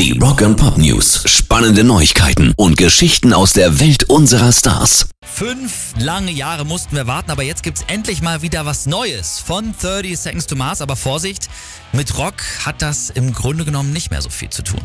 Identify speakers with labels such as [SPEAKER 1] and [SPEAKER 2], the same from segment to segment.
[SPEAKER 1] Die Rock and Pop News. Spannende Neuigkeiten und Geschichten aus der Welt unserer Stars.
[SPEAKER 2] Fünf lange Jahre mussten wir warten, aber jetzt gibt's endlich mal wieder was Neues von 30 Seconds to Mars. Aber Vorsicht, mit Rock hat das im Grunde genommen nicht mehr so viel zu tun.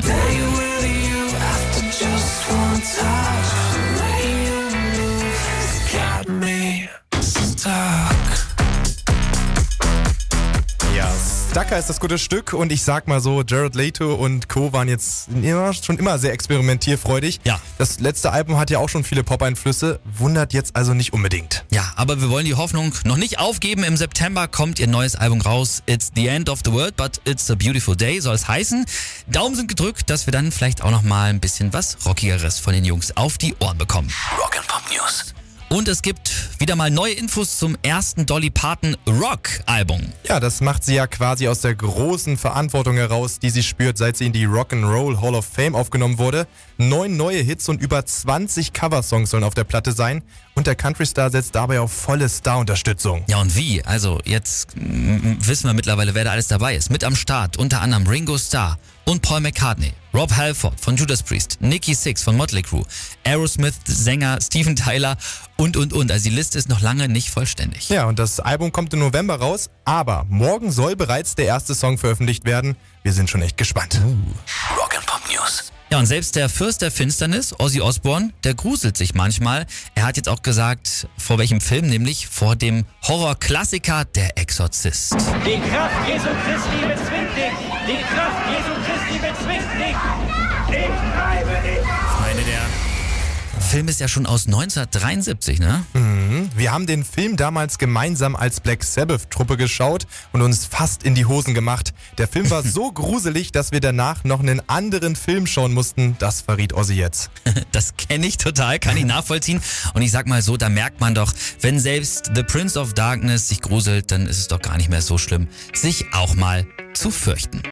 [SPEAKER 3] Ja, Stucker ist das gute Stück und ich sag mal so, Jared Leto und Co. waren jetzt immer, schon immer sehr experimentierfreudig.
[SPEAKER 2] Ja.
[SPEAKER 3] Das letzte Album hat ja auch schon viele Pop-Einflüsse, wundert jetzt also nicht unbedingt.
[SPEAKER 2] Ja, aber wir wollen die Hoffnung noch nicht aufgeben. Im September kommt ihr neues Album raus. It's the end of the world, but it's a beautiful day, soll es heißen. Daumen sind gedrückt, dass wir dann vielleicht auch noch mal ein bisschen was Rockigeres von den Jungs auf die Ohren bekommen.
[SPEAKER 1] Rock and Pop News.
[SPEAKER 2] Und es gibt wieder mal neue Infos zum ersten Dolly Parton Rock Album.
[SPEAKER 3] Ja, das macht sie ja quasi aus der großen Verantwortung heraus, die sie spürt, seit sie in die Rock'n'Roll Hall of Fame aufgenommen wurde. Neun neue Hits und über 20 Coversongs sollen auf der Platte sein. Und der Country-Star setzt dabei auf volle Star-Unterstützung.
[SPEAKER 2] Ja, und wie? Also, jetzt mm, wissen wir mittlerweile, wer da alles dabei ist. Mit am Start unter anderem Ringo Starr und Paul McCartney, Rob Halford von Judas Priest, Nicky Six von Motley Crue, Aerosmith-Sänger Steven Tyler und, und, und. Also, die Liste ist noch lange nicht vollständig.
[SPEAKER 3] Ja, und das Album kommt im November raus, aber morgen soll bereits der erste Song veröffentlicht werden. Wir sind schon echt gespannt.
[SPEAKER 1] Rock and Pop News.
[SPEAKER 2] Ja, und selbst der Fürst der Finsternis, Ozzy Osbourne, der gruselt sich manchmal. Er hat jetzt auch gesagt, vor welchem Film, nämlich vor dem Horrorklassiker Der Exorzist.
[SPEAKER 4] Die Kraft Jesu Christi bezwingt dich! Die Kraft Jesu Christi bezwingt dich! Ich bleibe dich!
[SPEAKER 2] Ich meine, der Film ist ja schon aus 1973, ne?
[SPEAKER 3] Wir haben den Film damals gemeinsam als Black Sabbath-Truppe geschaut und uns fast in die Hosen gemacht. Der Film war so gruselig, dass wir danach noch einen anderen Film schauen mussten. Das verriet Ozzy jetzt.
[SPEAKER 2] Das kenne ich total, kann ich nachvollziehen. Und ich sag mal so, da merkt man doch, wenn selbst The Prince of Darkness sich gruselt, dann ist es doch gar nicht mehr so schlimm, sich auch mal zu fürchten.